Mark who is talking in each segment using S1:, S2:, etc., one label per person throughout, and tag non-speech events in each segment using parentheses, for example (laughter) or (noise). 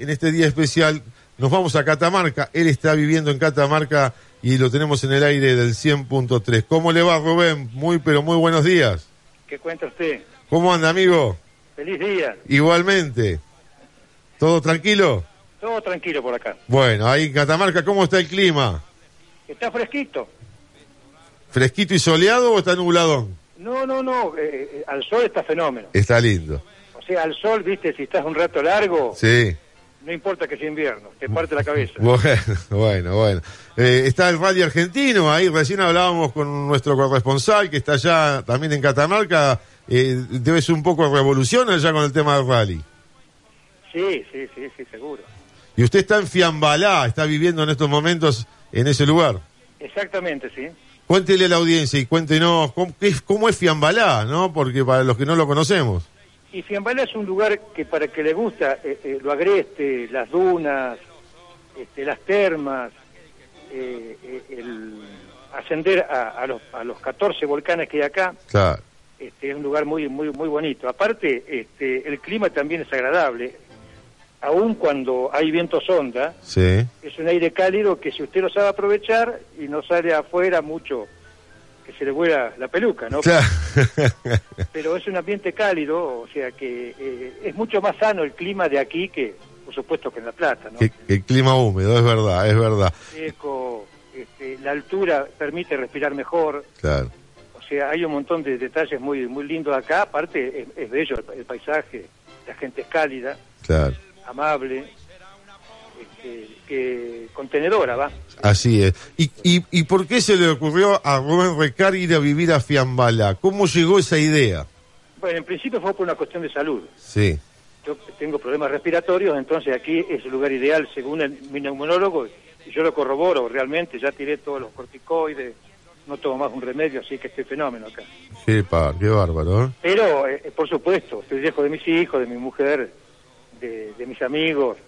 S1: En este día especial nos vamos a Catamarca. Él está viviendo en Catamarca y lo tenemos en el aire del 100.3. ¿Cómo le va, Rubén? Muy, pero muy buenos días.
S2: ¿Qué cuenta usted?
S1: ¿Cómo anda, amigo?
S2: Feliz día.
S1: Igualmente. ¿Todo tranquilo?
S2: Todo tranquilo por acá.
S1: Bueno, ahí en Catamarca, ¿cómo está el clima?
S2: Está fresquito.
S1: ¿Fresquito y soleado o está nubladón?
S2: No, no, no. eh, eh, al sol está fenómeno.
S1: Está lindo.
S2: O sea, al sol, viste, si estás un rato largo,
S1: Sí.
S2: No importa que sea invierno, te parte la cabeza. (laughs)
S1: Bueno, bueno, bueno. Eh, está el rally argentino, ahí recién hablábamos con nuestro corresponsal que está allá también en Catamarca. Eh, debe ser un poco revolución allá con el tema del rally.
S2: Sí, sí, sí, sí, seguro.
S1: Y usted está en Fiambalá, está viviendo en estos momentos en ese lugar.
S2: Exactamente, sí.
S1: Cuéntele a la audiencia y cuéntenos cómo, cómo es Fiambalá, ¿no? Porque para los que no lo conocemos.
S2: Y Fiambala es un lugar que para que le gusta eh, eh, lo agreste, las dunas, este, las termas, eh, el ascender a, a los, a los 14 volcanes que hay acá,
S1: Claro.
S2: este, es un lugar muy muy muy bonito. Aparte, este, el clima también es agradable, aun cuando hay viento sonda,
S1: Sí.
S2: es un aire cálido que si usted lo sabe aprovechar y no sale afuera mucho, que se le vuela la peluca, ¿no?
S1: Claro. (laughs)
S2: Pero es un ambiente cálido, o sea que eh, es mucho más sano el clima de aquí que, por supuesto, que en La Plata, ¿no?
S1: Que- el clima húmedo, es verdad, es verdad.
S2: Seco, este, la altura permite respirar mejor,
S1: Claro.
S2: o sea, hay un montón de detalles muy muy lindos acá, aparte es, es bello el, el paisaje, la gente es cálida,
S1: Claro.
S2: amable, este, que contenedora, va.
S1: Así es. ¿Y, y, ¿Y por qué se le ocurrió a Rubén Recar ir a vivir a Fiambala? ¿Cómo llegó esa idea?
S2: Bueno, en principio fue por una cuestión de salud.
S1: Sí,
S2: Yo tengo problemas respiratorios, entonces aquí es el lugar ideal según el, mi neumonólogo, y yo lo corroboro realmente, ya tiré todos los corticoides, no tomo más un remedio, así que estoy fenómeno acá.
S1: qué, par, qué bárbaro. ¿eh?
S2: Pero, eh, por supuesto, estoy lejos de mis hijos, de mi mujer, de, de mis amigos,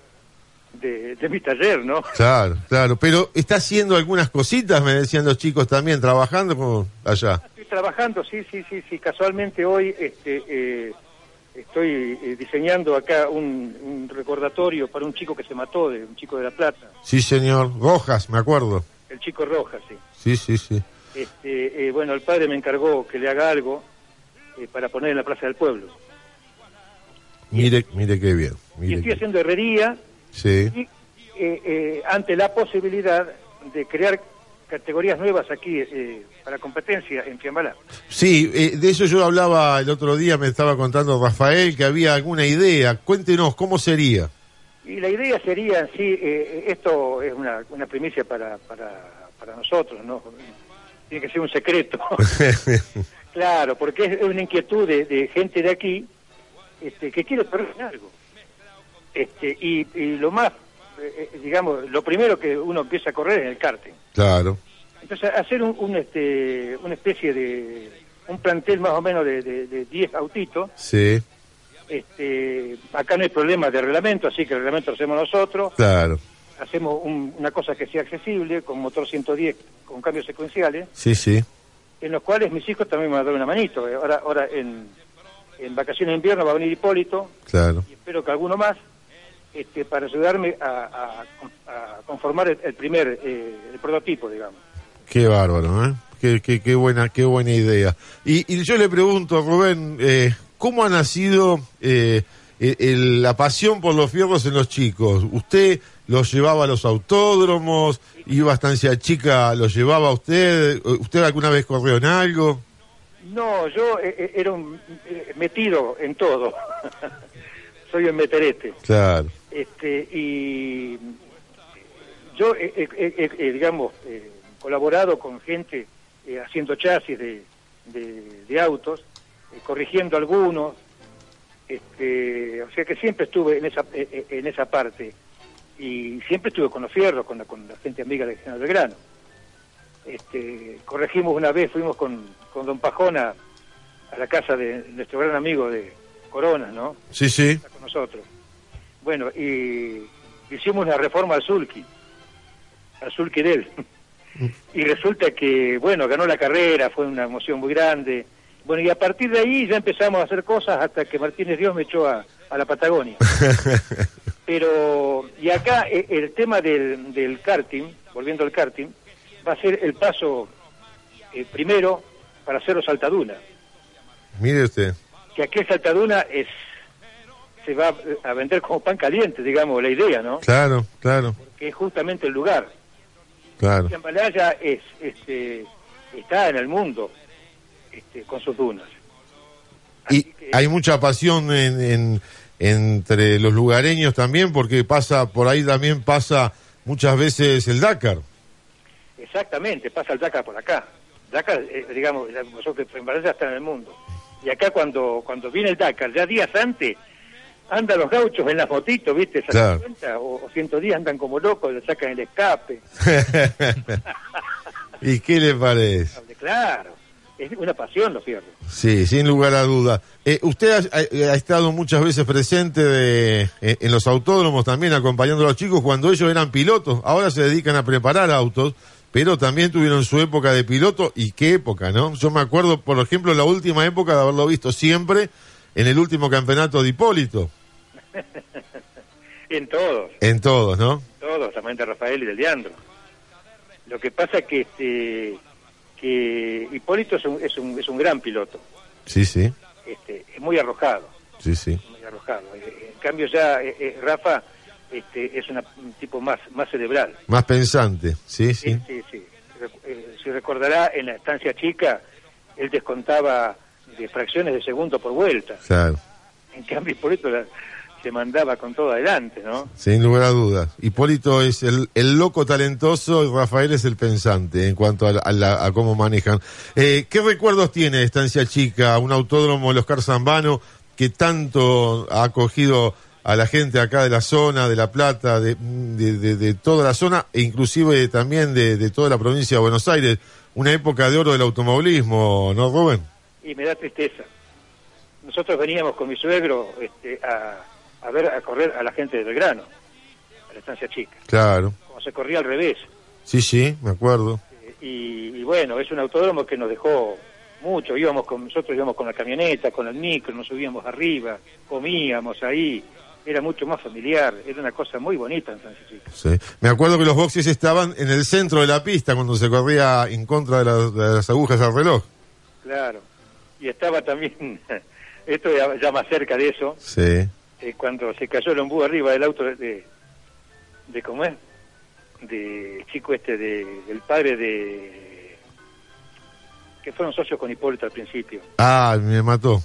S2: de, de mi taller, ¿no?
S1: Claro, claro. Pero está haciendo algunas cositas, me decían los chicos también, trabajando como allá.
S2: Estoy trabajando, sí, sí, sí, sí. Casualmente hoy este, eh, estoy eh, diseñando acá un, un recordatorio para un chico que se mató, de un chico de La Plata,
S1: Sí, señor. Rojas, me acuerdo.
S2: el chico Rojas, sí.
S1: Sí, sí, sí.
S2: Este, eh, bueno, el padre me encargó que le haga algo eh, para poner en la Plaza del Pueblo.
S1: Mire, mire qué bien.
S2: Y estoy
S1: qué-
S2: haciendo herrería
S1: Sí,
S2: y eh, eh, ante la posibilidad de crear categorías nuevas aquí eh, para competencia en Fiambalá.
S1: sí eh, de eso yo hablaba el otro día, me estaba contando Rafael que había alguna idea. Cuéntenos, ¿cómo sería?
S2: Y la idea sería, sí, eh, esto es una, una primicia para, para, para nosotros, ¿no? Tiene que ser un secreto. (laughs) claro, porque es una inquietud de, de gente de aquí este, que quiere perder algo. Este, y, y lo más, eh, eh, digamos, lo primero que uno empieza a correr es el karting.
S1: claro.
S2: Entonces, hacer un, un, este, una especie de, un plantel más o menos de de- de 10 autitos,
S1: Sí,
S2: este, acá no hay problema de reglamento, así que el reglamento lo hacemos nosotros,
S1: claro.
S2: hacemos un- una cosa que sea accesible, con motor 110, con cambios secuenciales,
S1: Sí, sí.
S2: en los cuales mis hijos también me van a dar una manito. Eh, Ahora, ahora en, en vacaciones de invierno va a venir Hipólito,
S1: Claro.
S2: y espero que alguno más, este, para ayudarme a, a- a conformar el, el primer, eh, el prototipo, digamos.
S1: Qué bárbaro, ¿eh? Qué, qué, qué buena, qué buena idea. Y, y yo le pregunto, Rubén, eh, ¿cómo ha nacido eh, el- el- la pasión por los fierros en los chicos? ¿Usted los llevaba a los autódromos? ¿Iba a estancia chica? ¿Los llevaba a usted? ¿Usted alguna vez corrió en algo?
S2: No, yo eh, eh, era un eh, metido en todo. (laughs) Soy un meterete.
S1: Claro,
S2: Este, y yo, eh, eh, digamos, colaborado con gente eh, haciendo chasis de, de- de autos, eh, corrigiendo algunos, este, o sea que siempre estuve en esa, eh, en esa parte. y siempre estuve con los fierros, con la, con la gente amiga de General Belgrano. Este, corregimos una vez, fuimos con, con Don Pajona a la casa de nuestro gran amigo de Corona, ¿no?
S1: Sí, sí.
S2: Está con nosotros. Bueno, y hicimos una reforma al Sulky, al Sulky de él. (laughs) y resulta que, bueno, ganó la carrera, fue una emoción muy grande. Bueno, y a partir de ahí ya empezamos a hacer cosas hasta que Martínez Dios me echó a, a la Patagonia. (laughs) Pero, y acá eh, el tema del, del karting, volviendo al karting, va a ser el paso eh, primero para hacerlo saltaduna.
S1: Mire usted.
S2: Que aquí el saltaduna es se va a vender como pan caliente, digamos, la idea, ¿no?
S1: Claro, claro,
S2: Que es justamente el lugar.
S1: claro.
S2: Chambalaya es, este, está en el mundo este, con sus dunas.
S1: Y
S2: que-
S1: hay mucha pasión en, en- entre los lugareños también, porque pasa, por ahí también pasa muchas veces el Dakar.
S2: Exactamente, pasa el Dakar por acá. Dakar, eh, digamos, nosotros Chambalaya está en el mundo. Y acá cuando cuando viene el Dakar, ya días antes, andan los gauchos en las motitos, ¿viste? ¿Se
S1: Claro.
S2: cuenta? O, o 110 andan como locos, le sacan el escape. (laughs)
S1: ¿Y qué le parece?
S2: Claro, es una pasión los fierros.
S1: Sí, sin lugar a duda. Eh, usted ha, ha- ha estado muchas veces presente de, eh, en los autódromos también acompañando a los chicos cuando ellos eran pilotos. Ahora se dedican a preparar autos, pero también tuvieron su época de piloto. ¿Y qué época, no? Yo me acuerdo, por ejemplo, la última época de haberlo visto siempre en el último campeonato de Hipólito. (laughs)
S2: En todos.
S1: En todos, ¿no?
S2: todos, también de Rafael y del Leandro. Lo que pasa es que este que Hipólito es un, es un, es un gran piloto,
S1: Sí, sí,
S2: este, es muy arrojado,
S1: sí, sí.
S2: muy arrojado. Eh, En cambio ya eh, eh, Rafa este, es una- un tipo más más cerebral.
S1: Más pensante, sí, sí.
S2: Sí, sí, eh, si recordará, en la estancia chica, él descontaba de fracciones de segundo por vuelta.
S1: Claro,
S2: En cambio, Hipólito la- se mandaba con todo adelante, ¿no?
S1: sin lugar a dudas. Hipólito es el, el loco talentoso y Rafael es el pensante en cuanto a, la- a la- a cómo manejan. Eh, ¿Qué recuerdos tiene Estancia Chica, un autódromo, el Oscar Zambano, que tanto ha acogido a la gente acá de la zona, de La Plata, de, de- de- de toda la zona, e inclusive también de, de toda la provincia de Buenos Aires? Una época de oro del automovilismo, ¿no, Rubén?
S2: y me da tristeza. Nosotros veníamos con mi suegro este, a, a ver, a correr a la gente de Belgrano, a la estancia chica,
S1: Claro.
S2: como se corría al revés.
S1: Sí, sí, me acuerdo.
S2: Eh, Y, y bueno, es un autódromo que nos dejó mucho. Íbamos con, nosotros íbamos con la camioneta, con el micro, nos subíamos arriba, comíamos ahí. Era mucho más familiar, era una cosa muy bonita en Estancia Chica.
S1: Sí. Me acuerdo que los boxes estaban en el centro de la pista cuando se corría en contra de, las- de las agujas al reloj.
S2: Claro. Y estaba también, (laughs) esto ya, ya más cerca de eso,
S1: Sí.
S2: Eh, cuando se cayó el ombú arriba del auto de, de, ¿cómo es? De chico este, de, del padre de... que fueron socios con Hipólito al principio.
S1: Ah, me mató.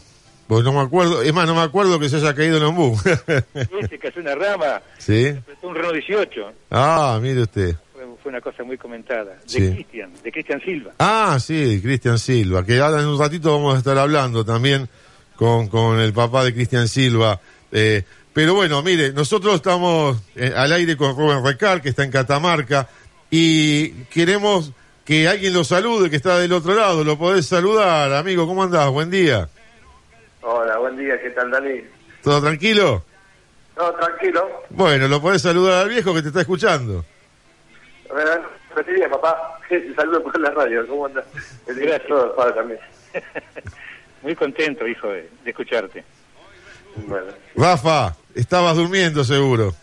S1: Pues no me acuerdo, es más, no me acuerdo que se haya caído el ombú. (laughs)
S2: Ese cayó una rama,
S1: sí.
S2: apretó un Renault 18,
S1: Ah, mire usted.
S2: fue, fue una cosa muy comentada. De
S1: Sí.
S2: Cristian, de Cristian Silva.
S1: Ah, sí, Cristian Silva, que ahora en un ratito vamos a estar hablando también con, con el papá de Cristian Silva. Eh, pero bueno, mire, nosotros estamos eh, al aire con Rubén Recal, que está en Catamarca, y queremos que alguien lo salude, que está del otro lado. Lo podés saludar, amigo, ¿cómo andás? Buen día.
S3: Hola, buen día, ¿qué tal, Dani?
S1: ¿Todo tranquilo?
S3: No, tranquilo.
S1: Bueno, lo podés saludar al viejo que te está escuchando.
S3: Bueno, papá. (laughs) Saludos por la radio, ¿cómo andas? Feliz día a
S2: Gracias.
S3: todos, padre, también. (laughs)
S2: Muy contento, hijo, de, de escucharte.
S3: Bueno,
S1: Rafa, estabas durmiendo seguro.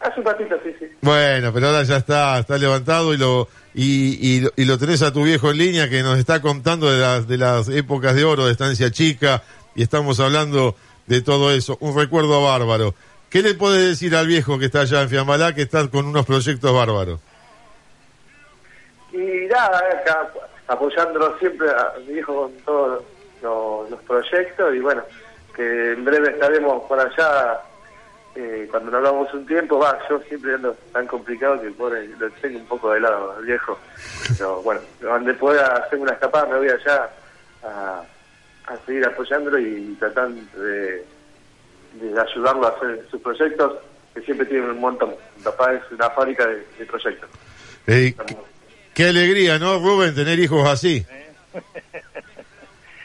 S3: hace un ratito, sí, sí.
S1: Bueno, pero ahora ya está, está levantado y lo y, y, lo- y lo tenés a tu viejo en línea que nos está contando de las de las épocas de oro de estancia chica y estamos hablando de todo eso, un recuerdo bárbaro. ¿Qué le puede decir al viejo que está allá en Fiambalá que está con unos proyectos bárbaros?
S3: Y nada, acá apoyándolo siempre a mi hijo con todos los, los proyectos y bueno, que en breve estaremos por allá eh, cuando nos hablamos un tiempo, va, yo siempre ando tan complicado que el pobre lo tengo un poco de lado viejo. Pero bueno, donde pueda hacer una escapada me voy allá a, a seguir apoyándolo y tratando de, de ayudarlo a hacer sus proyectos que siempre tienen un montón. Mi papá es una fábrica de, de proyectos.
S1: Eh, qué, qué alegría, ¿no, Rubén, tener hijos así? (laughs)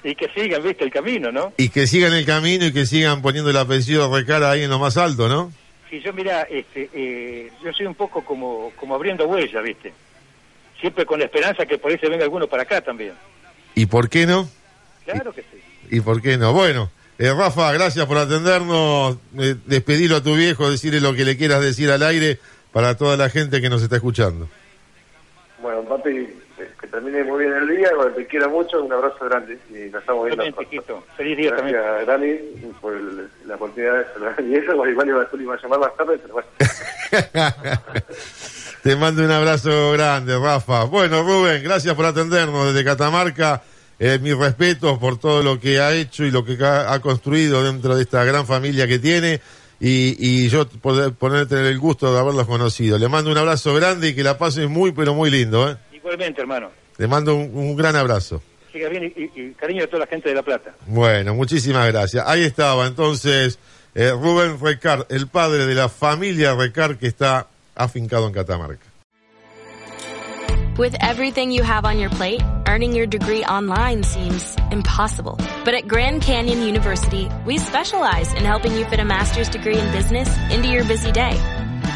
S2: y que sigan, viste, el camino, ¿no?
S1: Y que sigan el camino y que sigan poniendo el apellido Recara ahí en lo más alto, ¿no?
S2: Sí, yo mira, este, eh, yo soy un poco como, como abriendo huella, viste. Siempre con la esperanza que por ahí se venga alguno para acá también.
S1: ¿Y por qué no?
S2: Claro que sí.
S1: ¿Y por qué no? Bueno, eh, Rafa, gracias por atendernos. Eh, despedirlo a tu viejo, decirle lo que le quieras decir al aire para toda la gente que nos está escuchando.
S3: Bueno, papi, termine muy bien el día, bueno, te quiero mucho, un abrazo grande y nos estamos viendo.
S2: Igualmente, Quito. Feliz día también.
S3: Gracias, Dani, por el- la oportunidad de saludar. Y eso, igual iba, tú le ibas a llamar más tarde, pero bueno. (laughs)
S1: Te mando un abrazo grande, Rafa. Bueno, Rubén, gracias por atendernos desde Catamarca. Eh, mis respetos por todo lo que ha hecho y lo que ha, ha construido dentro de esta gran familia que tiene. Y, y yo poder ponerte el gusto de haberlos conocido. Le mando un abrazo grande y que la pases muy, pero muy lindo. ¿eh?
S2: Igualmente, hermano.
S1: Le mando un, un gran abrazo.
S2: Siga bien y, y- y cariño a toda la gente de La Plata.
S1: Bueno, muchísimas gracias. Ahí estaba entonces eh, Rubén Recar, el padre de la familia Recar que está afincado en Catamarca.
S4: With everything you have on your plate, earning your degree online seems impossible. But at Grand Canyon University, we specialize in helping you fit a master's degree in business into your busy day.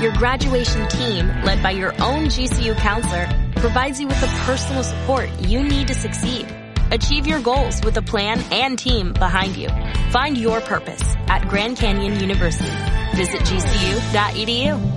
S4: Your graduation team, led by your own GCU counselor, provides you with the personal support you need to succeed. Achieve your goals with a plan and team behind you. Find your purpose at Grand Canyon University. Visit gcu.edu.